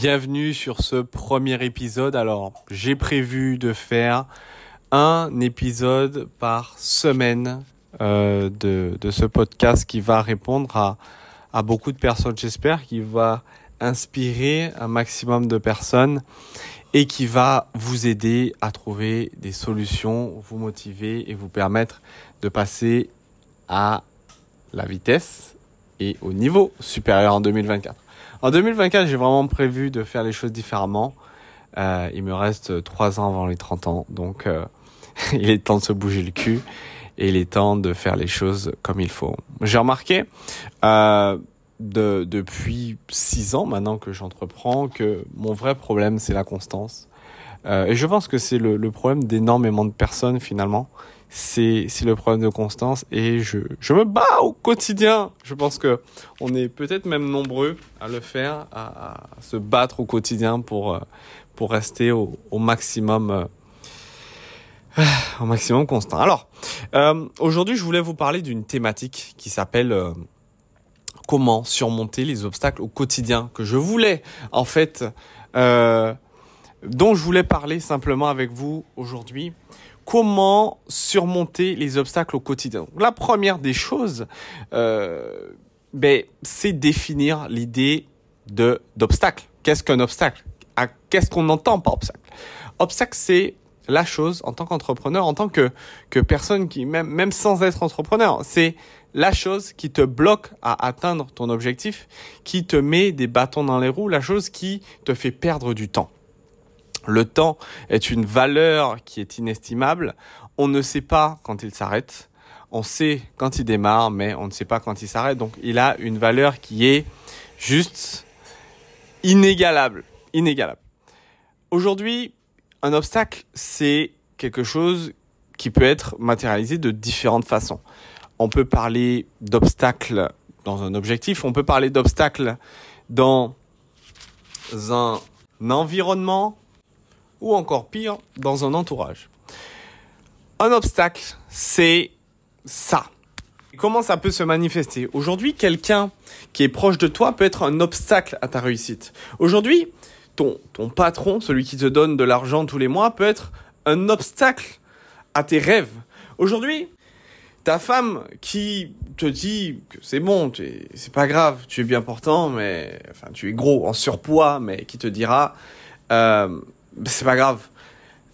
bienvenue sur ce premier épisode. Alors, j'ai prévu de faire un épisode par semaine euh, de, de, ce podcast qui va répondre à, à beaucoup de personnes, j'espère, qui va inspirer un maximum de personnes et qui va vous aider à trouver des solutions, vous motiver et vous permettre de passer à la vitesse et au niveau supérieur en 2024. En 2024, j'ai vraiment prévu de faire les choses différemment. Euh, il me reste trois ans avant les 30 ans, donc euh, il est temps de se bouger le cul et il est temps de faire les choses comme il faut. J'ai remarqué euh, de, depuis six ans maintenant que j'entreprends que mon vrai problème c'est la constance. Euh, et je pense que c'est le, le problème d'énormément de personnes finalement c'est le problème de constance et je, je me bats au quotidien. Je pense que on est peut-être même nombreux à le faire, à, se battre au quotidien pour euh, pour rester au, maximum euh, au maximum constant. Alors euh, aujourd'hui, je voulais vous parler d'une thématique qui s'appelle comment surmonter les obstacles au quotidien que je voulais en fait dont je voulais parler simplement avec vous aujourd'hui comment surmonter les obstacles au quotidien. La première des choses, euh, ben, c'est définir l'idée de d'obstacle. Qu'est-ce qu'un obstacle? Qu'est-ce qu'on entend par obstacle? Obstacle, c'est la chose en tant qu'entrepreneur, en tant que personne qui même même sans être entrepreneur, c'est la chose qui te bloque à atteindre ton objectif, qui te met des bâtons dans les roues, la chose qui te fait perdre du temps. Le temps est une valeur qui est inestimable. On ne sait pas quand il s'arrête. On sait quand il démarre, mais on ne sait pas quand il s'arrête. Donc il a une valeur qui est juste inégalable. Inégalable. Aujourd'hui, un obstacle, c'est quelque chose qui peut être matérialisé de différentes façons. On peut parler d'obstacle dans un objectif, on peut parler d'obstacle dans un environnement, ou encore pire, dans un entourage. Un obstacle, c'est ça. Comment ça peut se manifester? Aujourd'hui, quelqu'un qui est proche de toi peut être un obstacle à ta réussite. Aujourd'hui, ton, ton patron, celui qui te donne de l'argent tous les mois, peut être un obstacle à tes rêves. Aujourd'hui, ta femme qui te dit que c'est bon, c'est pas grave, tu es bien portant, mais enfin tu es gros, en surpoids, mais qui te dira euh, c'est pas grave.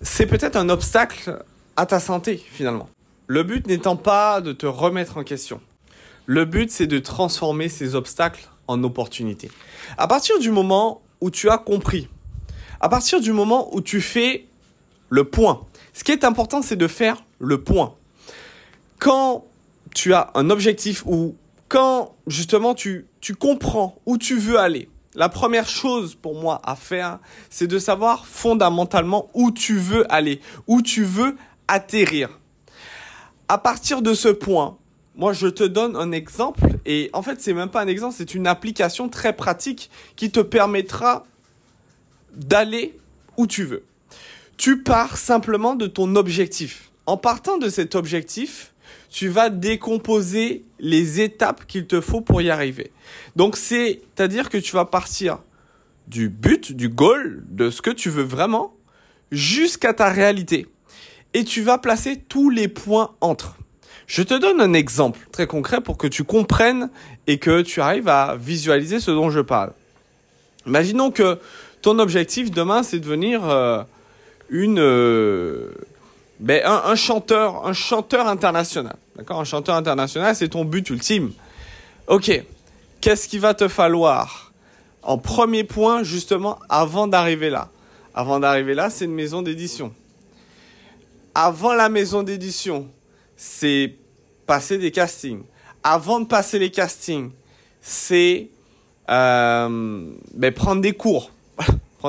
C'est peut-être un obstacle à ta santé finalement. Le but n'étant pas de te remettre en question. Le but c'est de transformer ces obstacles en opportunités. À partir du moment où tu as compris, à partir du moment où tu fais le point, ce qui est important c'est de faire le point. Quand tu as un objectif ou quand justement tu, tu comprends où tu veux aller, la première chose pour moi à faire, c'est de savoir fondamentalement où tu veux aller, où tu veux atterrir. À partir de ce point, moi je te donne un exemple et en fait c'est même pas un exemple, c'est une application très pratique qui te permettra d'aller où tu veux. Tu pars simplement de ton objectif. En partant de cet objectif, tu vas décomposer les étapes qu'il te faut pour y arriver. Donc c'est-à-dire que tu vas partir du but, du goal, de ce que tu veux vraiment, jusqu'à ta réalité. Et tu vas placer tous les points entre. Je te donne un exemple très concret pour que tu comprennes et que tu arrives à visualiser ce dont je parle. Imaginons que ton objectif demain, c'est de devenir euh, une, euh, ben, un, chanteur, un chanteur international. D'accord? Un chanteur international, c'est ton but ultime. Ok, qu'est-ce qu'il va te falloir? En premier point, justement, avant d'arriver là Avant d'arriver là, c'est une maison d'édition. Avant la maison d'édition, c'est passer des castings. Avant de passer les castings, c'est euh, ben, prendre des cours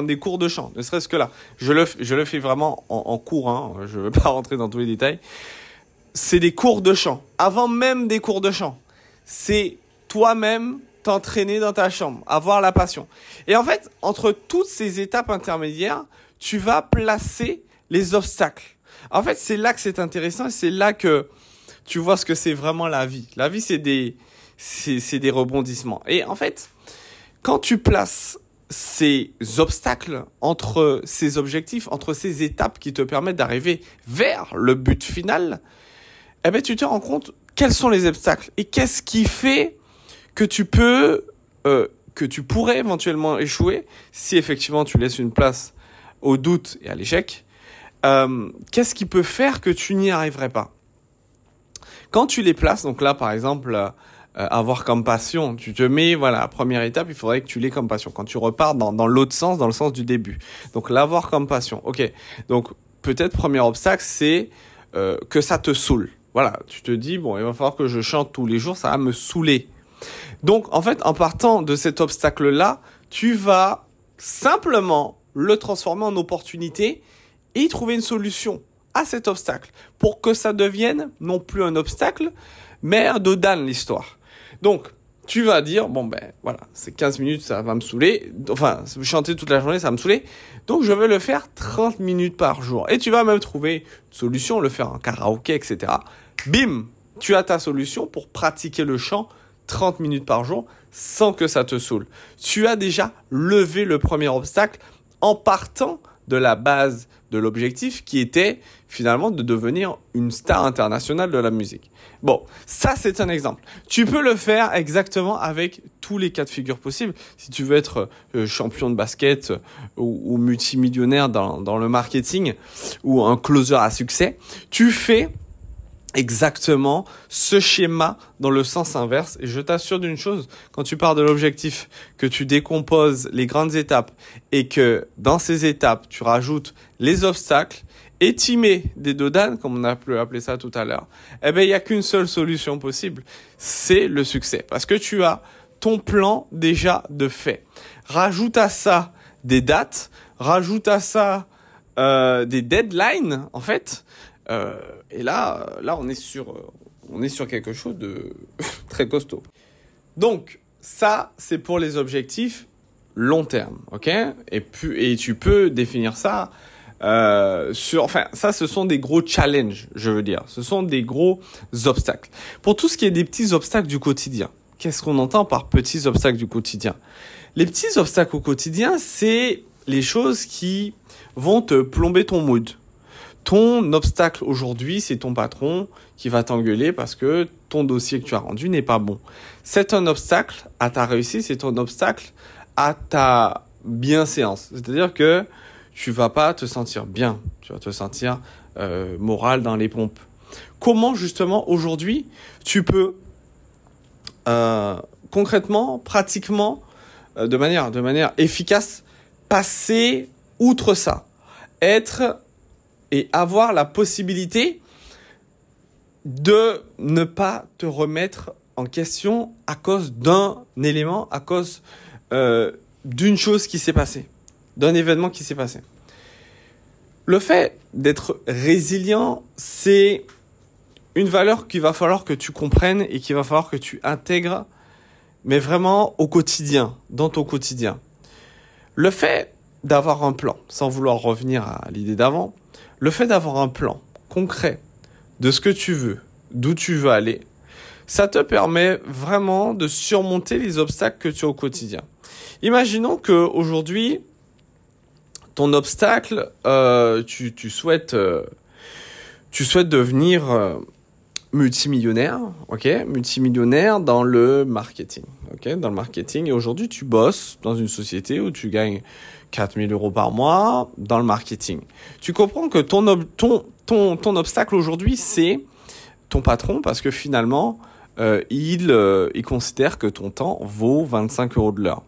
des cours de chant, ne serait-ce que là. Je le, je le fais vraiment en, en cours, hein, je ne veux pas rentrer dans tous les détails. C'est des cours de chant. Avant même des cours de chant, c'est toi-même t'entraîner dans ta chambre, avoir la passion. Et en fait, entre toutes ces étapes intermédiaires, tu vas placer les obstacles. En fait, c'est là que c'est intéressant, c'est là que tu vois ce que c'est vraiment la vie. La vie, c'est des, c'est des rebondissements. Et en fait, quand tu places ces obstacles, entre ces objectifs, entre ces étapes qui te permettent d'arriver vers le but final, eh ben, tu te rends compte quels sont les obstacles et qu'est-ce qui fait que tu peux, euh, que tu pourrais éventuellement échouer si effectivement tu laisses une place au doute et à l'échec. Euh, qu'est-ce qui peut faire que tu n'y arriverais pas? Quand tu les places, donc là par exemple, avoir comme passion, tu te mets, voilà, première étape, il faudrait que tu l'aies comme passion. Quand tu repars dans, dans l'autre sens, dans le sens du début. Donc l'avoir comme passion. Ok, donc peut-être premier obstacle, c'est euh, que ça te saoule. Voilà, tu te dis, bon, il va falloir que je chante tous les jours, ça va me saouler. Donc, en fait, en partant de cet obstacle-là, tu vas simplement le transformer en opportunité et trouver une solution à cet obstacle pour que ça devienne non plus un obstacle, mais un dodan l'histoire. Donc, tu vas dire, bon ben voilà, c'est 15 minutes, ça va me saouler. Enfin, chanter toute la journée, ça va me saouler. Donc je vais le faire 30 minutes par jour. Et tu vas même trouver une solution, le faire en karaoké, etc. Bim, tu as ta solution pour pratiquer le chant 30 minutes par jour sans que ça te saoule. Tu as déjà levé le premier obstacle en partant de la base de l'objectif qui était finalement de devenir une star internationale de la musique. Bon, ça c'est un exemple. Tu peux le faire exactement avec tous les cas de figure possibles. Si tu veux être euh, champion de basket euh, ou, multimillionnaire dans, dans le marketing ou un closer à succès, tu fais exactement ce schéma dans le sens inverse. Et je t'assure d'une chose, quand tu pars de l'objectif, que tu décomposes les grandes étapes et que dans ces étapes, tu rajoutes les obstacles mets des dodanes, comme on a pu appeler ça tout à l'heure, eh ben, il n'y a qu'une seule solution possible. C'est le succès. Parce que tu as ton plan déjà de fait. Rajoute à ça des dates, rajoute à ça euh, des deadlines, en fait, euh, et là, là, on est sur, euh, on est sur quelque chose de très costaud. Donc, ça, c'est pour les objectifs long terme, ok? Et, et tu peux définir ça euh, sur, enfin, ça, ce sont des gros challenges, je veux dire. Ce sont des gros obstacles. Pour tout ce qui est des petits obstacles du quotidien, qu'est-ce qu'on entend par petits obstacles du quotidien? Les petits obstacles au quotidien, c'est les choses qui vont te plomber ton mood. Ton obstacle aujourd'hui, c'est ton patron qui va t'engueuler parce que ton dossier que tu as rendu n'est pas bon. C'est un obstacle à ta réussite, c'est un obstacle à ta bienséance. C'est-à-dire que tu vas pas te sentir bien, tu vas te sentir euh, moral dans les pompes. Comment justement aujourd'hui tu peux euh, concrètement, pratiquement, euh, de manière de manière efficace, passer outre ça, être et avoir la possibilité de ne pas te remettre en question à cause d'un élément, à cause euh, d'une chose qui s'est passée, d'un événement qui s'est passé. Le fait d'être résilient, c'est une valeur qu'il va falloir que tu comprennes et qu'il va falloir que tu intègres, mais vraiment au quotidien, dans ton quotidien. Le fait d'avoir un plan, sans vouloir revenir à l'idée d'avant, le fait d'avoir un plan concret de ce que tu veux, d'où tu veux aller, ça te permet vraiment de surmonter les obstacles que tu as au quotidien. Imaginons que aujourd'hui, ton obstacle, euh, tu, souhaites, euh, tu souhaites devenir euh, multimillionnaire, ok, multimillionnaire dans le marketing, ok, dans le marketing. Et aujourd'hui, tu bosses dans une société où tu gagnes 4000 euros par mois dans le marketing. Tu comprends que ton, ton, ton, ton obstacle aujourd'hui, c'est ton patron parce que finalement, euh, il, euh, il considère que ton temps vaut 25 euros de l'heure.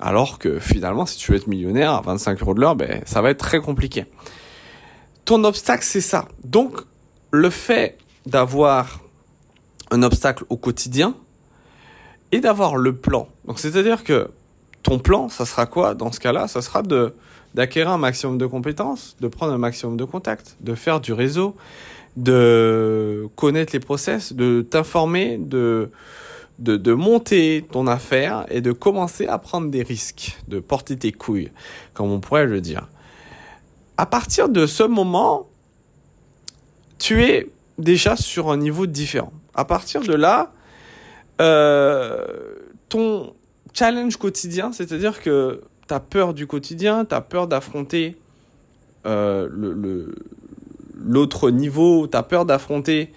Alors que finalement, si tu veux être millionnaire à 25 euros de l'heure, ben, ça va être très compliqué. Ton obstacle, c'est ça. Donc, le fait d'avoir un obstacle au quotidien et d'avoir le plan. Donc, c'est-à-dire que ton plan, ça sera quoi dans ce cas-là? Ça sera de d'acquérir un maximum de compétences, de prendre un maximum de contacts, de faire du réseau, de connaître les process, de t'informer, de, de, de monter ton affaire et de commencer à prendre des risques, de porter tes couilles, comme on pourrait le dire. À partir de ce moment, tu es déjà sur un niveau différent. À partir de là, euh, ton, challenge quotidien, c'est-à-dire que as peur du quotidien, tu as peur d'affronter euh, l'autre niveau, tu as peur d'affronter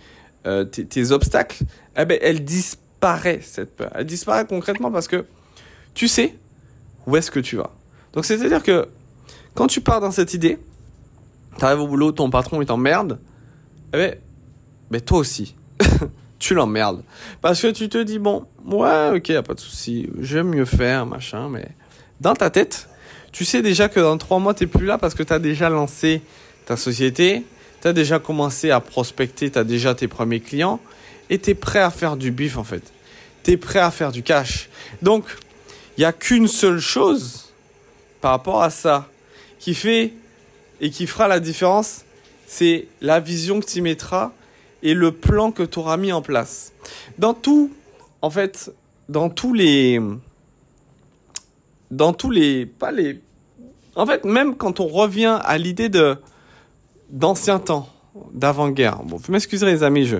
euh, tes, obstacles, eh ben, elle disparaît, cette peur. Elle disparaît concrètement parce que tu sais où est-ce que tu vas. Donc, c'est-à-dire que quand tu pars dans cette idée, tu arrives au boulot, ton patron, il t'emmerde, eh ben, ben toi aussi. tu l'emmerdes. Parce que tu te dis, bon, ouais, ok, y a pas de souci, j'aime mieux faire, machin, mais dans ta tête, tu sais déjà que dans trois mois, t'es plus là parce que tu as déjà lancé ta société, tu as déjà commencé à prospecter, tu as déjà tes premiers clients et tu es prêt à faire du bif en fait. Tu es prêt à faire du cash. Donc, il n'y a qu'une seule chose par rapport à ça qui fait et qui fera la différence, c'est la vision que tu mettras et le plan que tu auras mis en place. Dans tout, en fait, dans tous les... Dans tous les... Pas les... En fait, même quand on revient à l'idée de d'anciens temps, d'avant-guerre. Bon, vous m'excuserez les amis, je,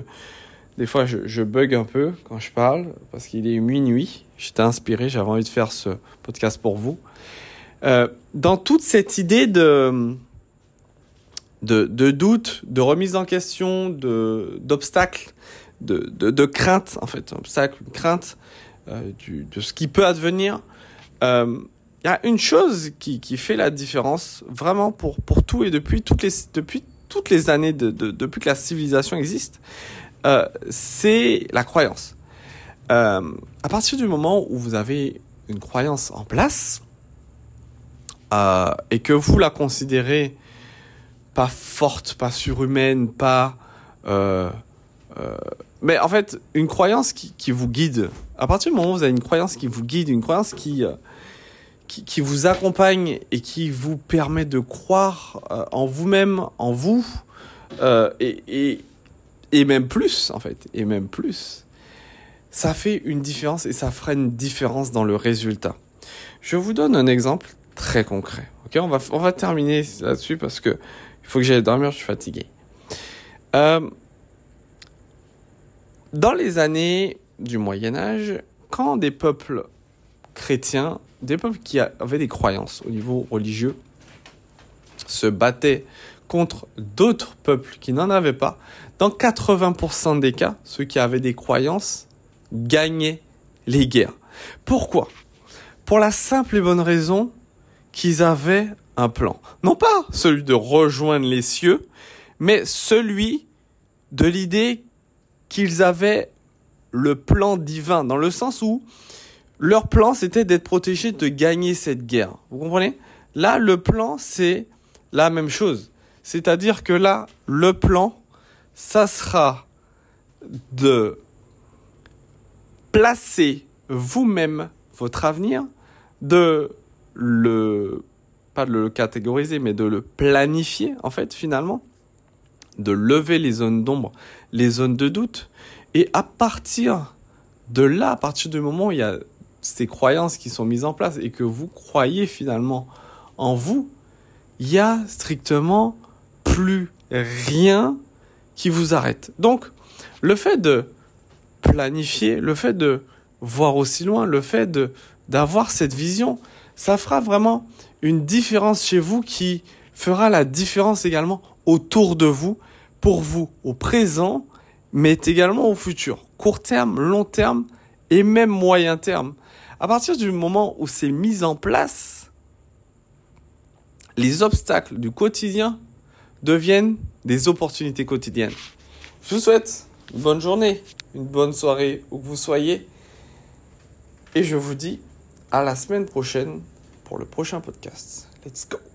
des fois je, je bug un peu quand je parle parce qu'il est minuit. J'étais inspiré, j'avais envie de faire ce podcast pour vous. Euh, dans toute cette idée de, de, de doute, de remise en question, de, d'obstacles, de, de, de crainte, en fait, obstacle, crainte euh, du, de ce qui peut advenir, euh, il y a une chose qui, qui fait la différence vraiment pour, pour tout et depuis toutes les, depuis toutes les années, de, de depuis que la civilisation existe, euh, c'est la croyance. Euh, à partir du moment où vous avez une croyance en place euh, et que vous la considérez pas forte, pas surhumaine, pas... Euh, euh, mais en fait, une croyance qui, qui, vous guide. À partir du moment où vous avez une croyance qui vous guide, une croyance qui, euh, qui, vous accompagne et qui vous permet de croire en vous-même, en vous, et, et, et, même plus, en fait, et même plus, ça fait une différence et ça fera une différence dans le résultat. Je vous donne un exemple très concret. On va, on va terminer là-dessus parce que faut que j'aille dormir, je suis fatigué. Euh, dans les années du Moyen Âge, quand des peuples chrétiens des peuples qui avaient des croyances au niveau religieux se battaient contre d'autres peuples qui n'en avaient pas. Dans 80% des cas, ceux qui avaient des croyances gagnaient les guerres. Pourquoi? Pour la simple et bonne raison qu'ils avaient un plan. Non pas celui de rejoindre les cieux, mais celui de l'idée qu'ils avaient le plan divin, dans le sens où leur plan, c'était d'être protégés, de gagner cette guerre. Vous comprenez? Là, le plan, c'est la même chose. C'est-à-dire que là, le plan, ça sera de placer vous-même votre avenir, de le, pas de le catégoriser, mais de le planifier, en fait, finalement, de lever les zones d'ombre, les zones de doute, et à partir de là, à partir du moment où il y a ces croyances qui sont mises en place et que vous croyez finalement en vous, il y a strictement plus rien qui vous arrête. Donc, le fait de planifier, le fait de voir aussi loin, le fait de d'avoir cette vision, ça fera vraiment une différence chez vous qui fera la différence également autour de vous, pour vous au présent, mais également au futur, court terme, long terme et même moyen terme. À partir du moment où c'est mis en place, les obstacles du quotidien deviennent des opportunités quotidiennes. Je vous souhaite une bonne journée, une bonne soirée où que vous soyez. Et je vous dis à la semaine prochaine pour le prochain podcast. Let's go